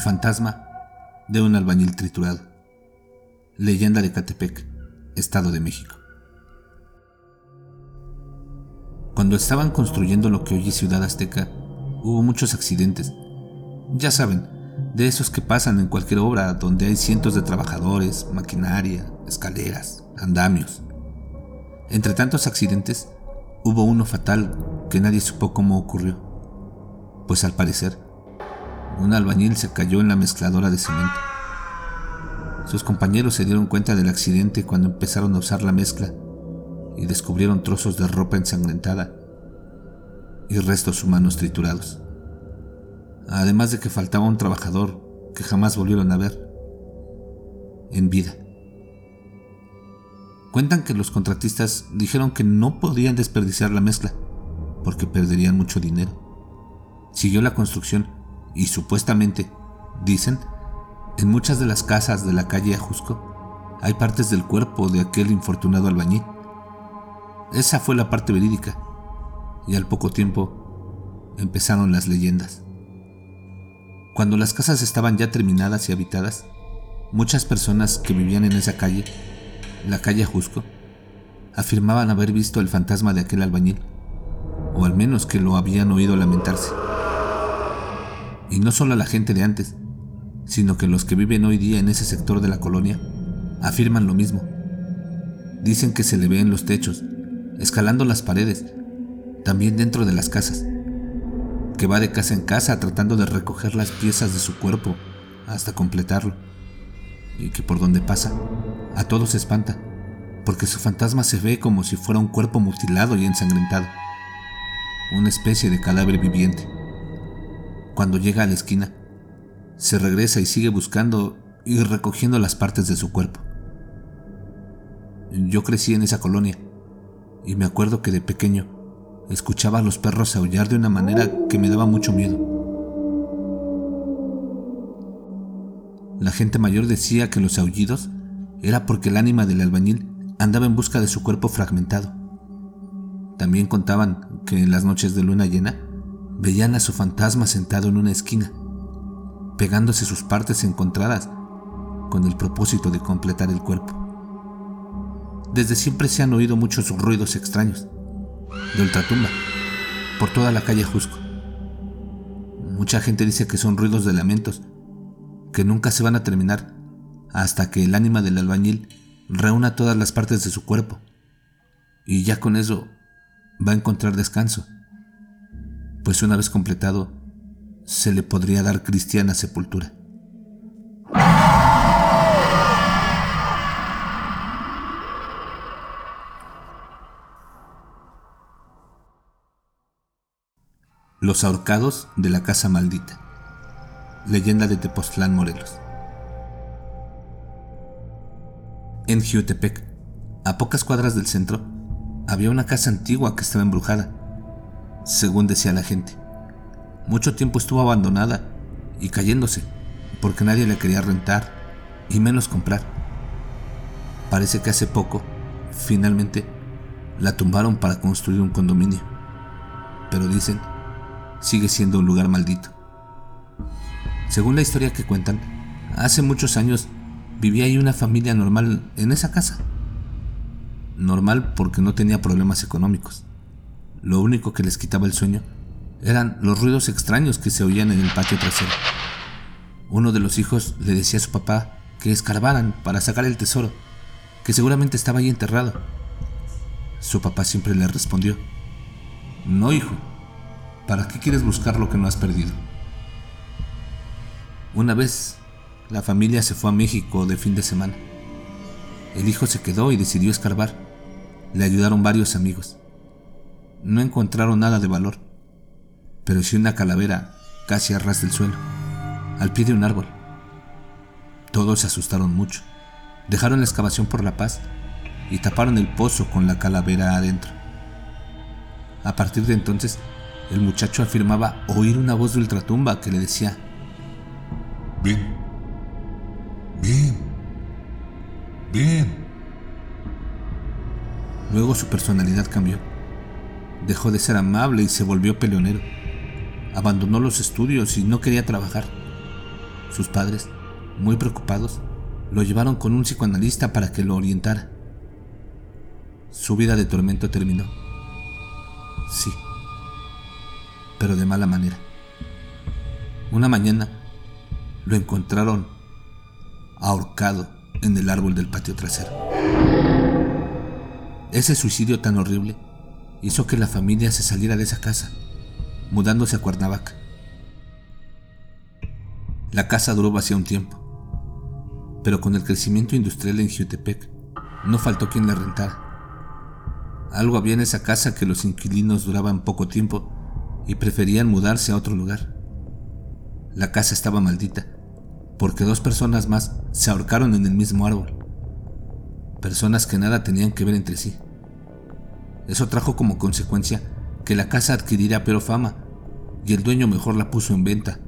Fantasma de un albañil triturado. Leyenda de Catepec, Estado de México. Cuando estaban construyendo lo que hoy es Ciudad Azteca, hubo muchos accidentes. Ya saben, de esos que pasan en cualquier obra donde hay cientos de trabajadores, maquinaria, escaleras, andamios. Entre tantos accidentes, hubo uno fatal que nadie supo cómo ocurrió, pues al parecer, un albañil se cayó en la mezcladora de cemento. Sus compañeros se dieron cuenta del accidente cuando empezaron a usar la mezcla y descubrieron trozos de ropa ensangrentada y restos humanos triturados. Además de que faltaba un trabajador que jamás volvieron a ver en vida. Cuentan que los contratistas dijeron que no podían desperdiciar la mezcla porque perderían mucho dinero. Siguió la construcción y supuestamente, dicen, en muchas de las casas de la calle Ajusco hay partes del cuerpo de aquel infortunado albañil. Esa fue la parte verídica y al poco tiempo empezaron las leyendas. Cuando las casas estaban ya terminadas y habitadas, muchas personas que vivían en esa calle, la calle Jusco, afirmaban haber visto el fantasma de aquel albañil, o al menos que lo habían oído lamentarse. Y no solo la gente de antes, sino que los que viven hoy día en ese sector de la colonia afirman lo mismo. Dicen que se le ve en los techos, escalando las paredes, también dentro de las casas, que va de casa en casa tratando de recoger las piezas de su cuerpo hasta completarlo, y que por donde pasa, a todos se espanta, porque su fantasma se ve como si fuera un cuerpo mutilado y ensangrentado, una especie de cadáver viviente. Cuando llega a la esquina, se regresa y sigue buscando y recogiendo las partes de su cuerpo. Yo crecí en esa colonia y me acuerdo que de pequeño escuchaba a los perros aullar de una manera que me daba mucho miedo. La gente mayor decía que los aullidos era porque el ánima del albañil andaba en busca de su cuerpo fragmentado. También contaban que en las noches de luna llena veían a su fantasma sentado en una esquina, pegándose sus partes encontradas con el propósito de completar el cuerpo. Desde siempre se han oído muchos ruidos extraños, de ultratumba, por toda la calle Jusco. Mucha gente dice que son ruidos de lamentos, que nunca se van a terminar hasta que el ánima del albañil reúna todas las partes de su cuerpo, y ya con eso va a encontrar descanso, pues una vez completado, se le podría dar cristiana sepultura. Los ahorcados de la casa maldita. Leyenda de Tepoztlán, Morelos. En Jiutepec, a pocas cuadras del centro, había una casa antigua que estaba embrujada, según decía la gente. Mucho tiempo estuvo abandonada y cayéndose, porque nadie la quería rentar y menos comprar. Parece que hace poco, finalmente, la tumbaron para construir un condominio. Pero dicen sigue siendo un lugar maldito. Según la historia que cuentan, hace muchos años vivía ahí una familia normal en esa casa. Normal porque no tenía problemas económicos. Lo único que les quitaba el sueño eran los ruidos extraños que se oían en el patio trasero. Uno de los hijos le decía a su papá que escarbaran para sacar el tesoro, que seguramente estaba ahí enterrado. Su papá siempre le respondió, no hijo, ¿Para qué quieres buscar lo que no has perdido? Una vez, la familia se fue a México de fin de semana. El hijo se quedó y decidió escarbar. Le ayudaron varios amigos. No encontraron nada de valor, pero sí una calavera casi a ras del suelo, al pie de un árbol. Todos se asustaron mucho. Dejaron la excavación por la paz y taparon el pozo con la calavera adentro. A partir de entonces, el muchacho afirmaba oír una voz de ultratumba que le decía, Ven, ven, ven. Luego su personalidad cambió. Dejó de ser amable y se volvió peleonero. Abandonó los estudios y no quería trabajar. Sus padres, muy preocupados, lo llevaron con un psicoanalista para que lo orientara. Su vida de tormento terminó. Sí, pero de mala manera. Una mañana lo encontraron ahorcado en el árbol del patio trasero. Ese suicidio tan horrible hizo que la familia se saliera de esa casa, mudándose a Cuernavaca. La casa duró vacía un tiempo, pero con el crecimiento industrial en Jutepec, no faltó quien la rentara. Algo había en esa casa que los inquilinos duraban poco tiempo y preferían mudarse a otro lugar. La casa estaba maldita, porque dos personas más se ahorcaron en el mismo árbol. Personas que nada tenían que ver entre sí. Eso trajo como consecuencia que la casa adquiriera peor fama y el dueño mejor la puso en venta.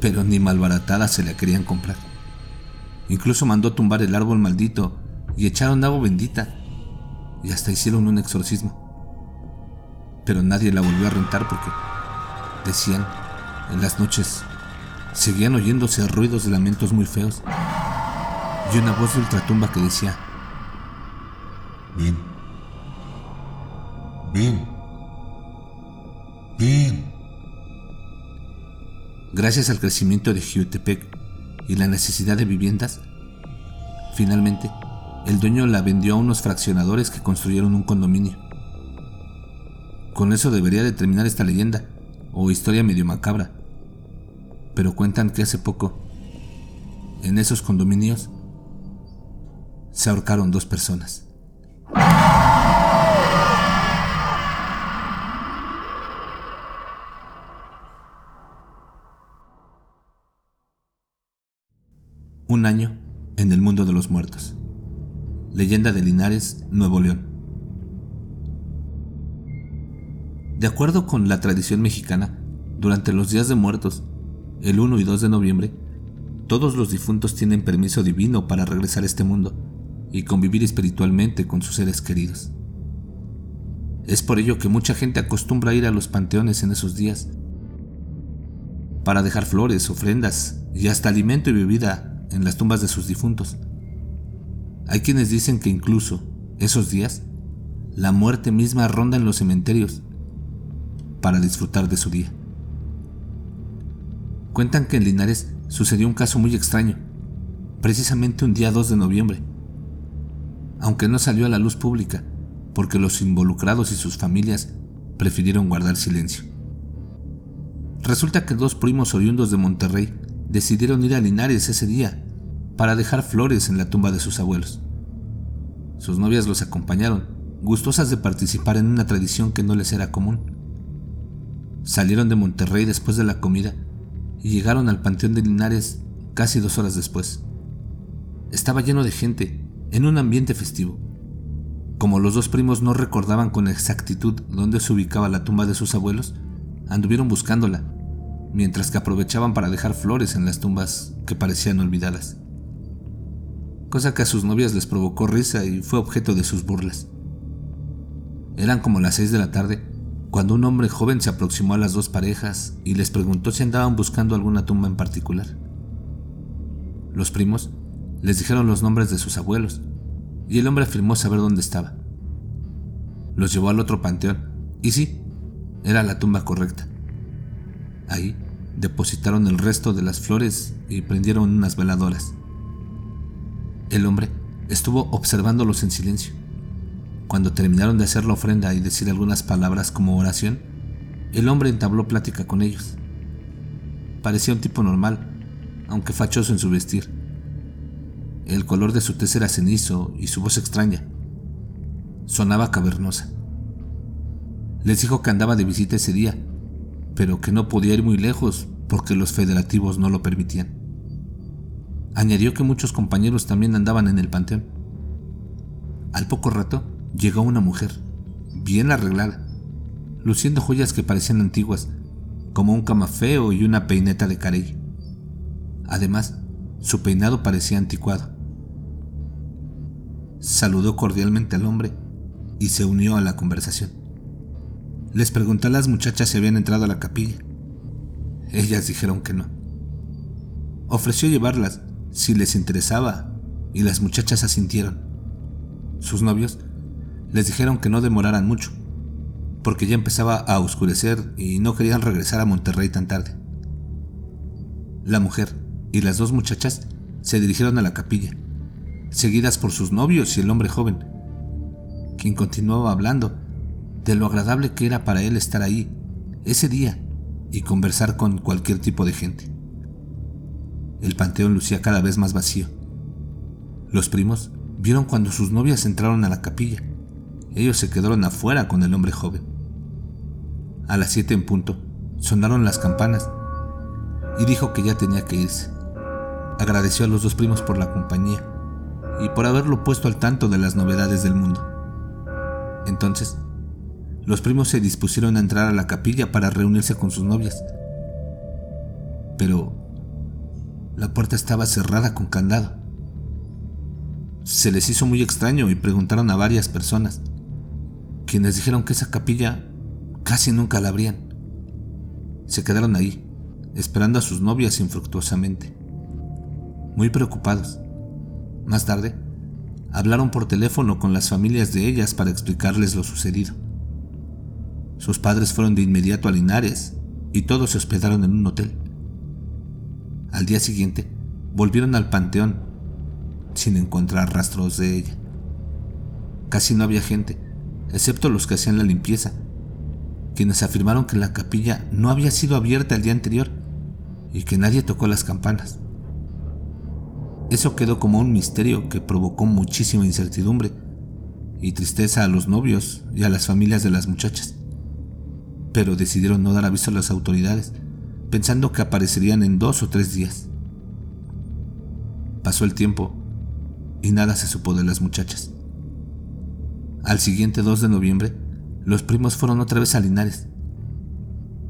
Pero ni malbaratada se la querían comprar. Incluso mandó tumbar el árbol maldito y echaron agua bendita y hasta hicieron un exorcismo. Pero nadie la volvió a rentar porque, decían, en las noches seguían oyéndose ruidos de lamentos muy feos y una voz de ultratumba que decía, Ven, Gracias al crecimiento de Jiutepec y la necesidad de viviendas, finalmente el dueño la vendió a unos fraccionadores que construyeron un condominio. Con eso debería de terminar esta leyenda, o historia medio macabra. Pero cuentan que hace poco, en esos condominios, se ahorcaron dos personas. Los muertos. Leyenda de Linares, Nuevo León. De acuerdo con la tradición mexicana, durante los días de muertos, el 1 y 2 de noviembre, todos los difuntos tienen permiso divino para regresar a este mundo y convivir espiritualmente con sus seres queridos. Es por ello que mucha gente acostumbra ir a los panteones en esos días para dejar flores, ofrendas y hasta alimento y bebida en las tumbas de sus difuntos. Hay quienes dicen que incluso esos días la muerte misma ronda en los cementerios para disfrutar de su día. Cuentan que en Linares sucedió un caso muy extraño, precisamente un día 2 de noviembre, aunque no salió a la luz pública porque los involucrados y sus familias prefirieron guardar silencio. Resulta que dos primos oriundos de Monterrey decidieron ir a Linares ese día para dejar flores en la tumba de sus abuelos. Sus novias los acompañaron, gustosas de participar en una tradición que no les era común. Salieron de Monterrey después de la comida y llegaron al Panteón de Linares casi dos horas después. Estaba lleno de gente, en un ambiente festivo. Como los dos primos no recordaban con exactitud dónde se ubicaba la tumba de sus abuelos, anduvieron buscándola, mientras que aprovechaban para dejar flores en las tumbas que parecían olvidadas cosa que a sus novias les provocó risa y fue objeto de sus burlas. Eran como las seis de la tarde cuando un hombre joven se aproximó a las dos parejas y les preguntó si andaban buscando alguna tumba en particular. Los primos les dijeron los nombres de sus abuelos y el hombre afirmó saber dónde estaba. Los llevó al otro panteón y sí, era la tumba correcta. Ahí depositaron el resto de las flores y prendieron unas veladoras. El hombre estuvo observándolos en silencio. Cuando terminaron de hacer la ofrenda y decir algunas palabras como oración, el hombre entabló plática con ellos. Parecía un tipo normal, aunque fachoso en su vestir. El color de su tez era cenizo y su voz extraña. Sonaba cavernosa. Les dijo que andaba de visita ese día, pero que no podía ir muy lejos porque los federativos no lo permitían. Añadió que muchos compañeros también andaban en el panteón. Al poco rato llegó una mujer, bien arreglada, luciendo joyas que parecían antiguas, como un camafeo y una peineta de carey. Además, su peinado parecía anticuado. Saludó cordialmente al hombre y se unió a la conversación. Les preguntó a las muchachas si habían entrado a la capilla. Ellas dijeron que no. ofreció llevarlas si les interesaba y las muchachas asintieron. Sus novios les dijeron que no demoraran mucho, porque ya empezaba a oscurecer y no querían regresar a Monterrey tan tarde. La mujer y las dos muchachas se dirigieron a la capilla, seguidas por sus novios y el hombre joven, quien continuaba hablando de lo agradable que era para él estar ahí ese día y conversar con cualquier tipo de gente. El panteón lucía cada vez más vacío. Los primos vieron cuando sus novias entraron a la capilla. Ellos se quedaron afuera con el hombre joven. A las siete en punto, sonaron las campanas y dijo que ya tenía que irse. Agradeció a los dos primos por la compañía y por haberlo puesto al tanto de las novedades del mundo. Entonces, los primos se dispusieron a entrar a la capilla para reunirse con sus novias. Pero la puerta estaba cerrada con candado. Se les hizo muy extraño y preguntaron a varias personas, quienes dijeron que esa capilla casi nunca la abrían. Se quedaron ahí, esperando a sus novias infructuosamente, muy preocupados. Más tarde, hablaron por teléfono con las familias de ellas para explicarles lo sucedido. Sus padres fueron de inmediato a Linares y todos se hospedaron en un hotel. Al día siguiente, volvieron al panteón sin encontrar rastros de ella. Casi no había gente, excepto los que hacían la limpieza, quienes afirmaron que la capilla no había sido abierta el día anterior y que nadie tocó las campanas. Eso quedó como un misterio que provocó muchísima incertidumbre y tristeza a los novios y a las familias de las muchachas pero decidieron no dar aviso a las autoridades, pensando que aparecerían en dos o tres días. Pasó el tiempo y nada se supo de las muchachas. Al siguiente 2 de noviembre, los primos fueron otra vez a Linares,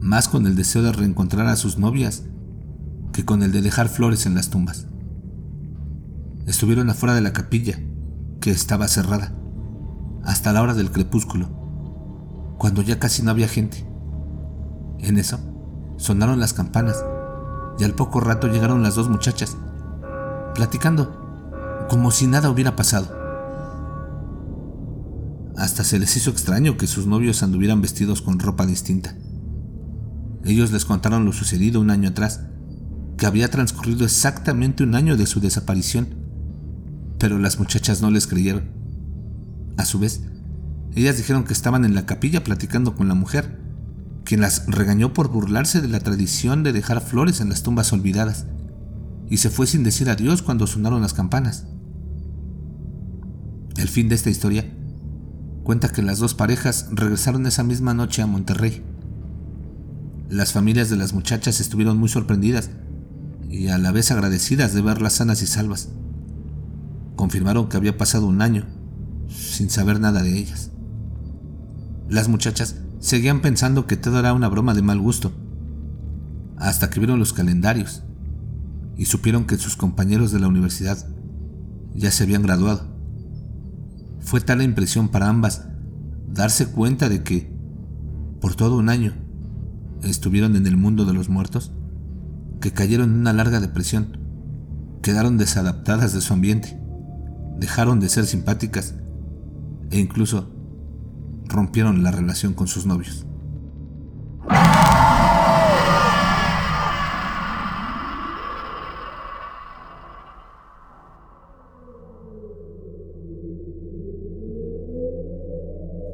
más con el deseo de reencontrar a sus novias que con el de dejar flores en las tumbas. Estuvieron afuera de la capilla, que estaba cerrada, hasta la hora del crepúsculo, cuando ya casi no había gente. En eso, sonaron las campanas y al poco rato llegaron las dos muchachas, platicando, como si nada hubiera pasado. Hasta se les hizo extraño que sus novios anduvieran vestidos con ropa distinta. Ellos les contaron lo sucedido un año atrás, que había transcurrido exactamente un año de su desaparición, pero las muchachas no les creyeron. A su vez, ellas dijeron que estaban en la capilla platicando con la mujer, quien las regañó por burlarse de la tradición de dejar flores en las tumbas olvidadas, y se fue sin decir adiós cuando sonaron las campanas. El fin de esta historia cuenta que las dos parejas regresaron esa misma noche a Monterrey. Las familias de las muchachas estuvieron muy sorprendidas y a la vez agradecidas de verlas sanas y salvas. Confirmaron que había pasado un año sin saber nada de ellas. Las muchachas seguían pensando que todo era una broma de mal gusto, hasta que vieron los calendarios y supieron que sus compañeros de la universidad ya se habían graduado. Fue tal la impresión para ambas darse cuenta de que, por todo un año, estuvieron en el mundo de los muertos, que cayeron en una larga depresión, quedaron desadaptadas de su ambiente, dejaron de ser simpáticas e incluso rompieron la relación con sus novios.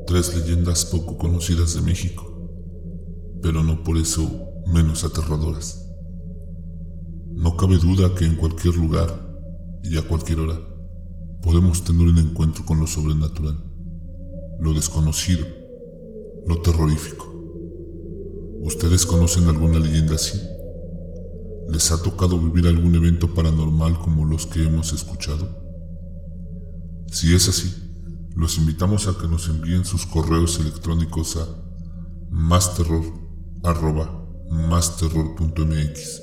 Tres leyendas poco conocidas de México, pero no por eso menos aterradoras. No cabe duda que en cualquier lugar y a cualquier hora podemos tener un encuentro con lo sobrenatural lo desconocido, lo terrorífico. ¿Ustedes conocen alguna leyenda así? ¿Les ha tocado vivir algún evento paranormal como los que hemos escuchado? Si es así, los invitamos a que nos envíen sus correos electrónicos a masterror.masterror.mx,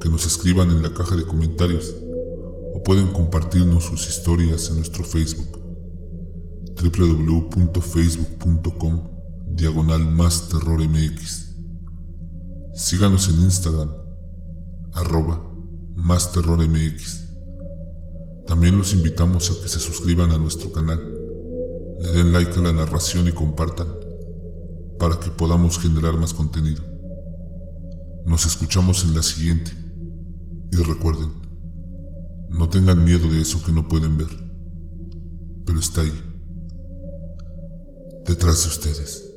que nos escriban en la caja de comentarios o pueden compartirnos sus historias en nuestro Facebook www.facebook.com diagonal más. Síganos en Instagram, arroba Más. También los invitamos a que se suscriban a nuestro canal, le den like a la narración y compartan para que podamos generar más contenido. Nos escuchamos en la siguiente y recuerden, no tengan miedo de eso que no pueden ver, pero está ahí, detrás de ustedes.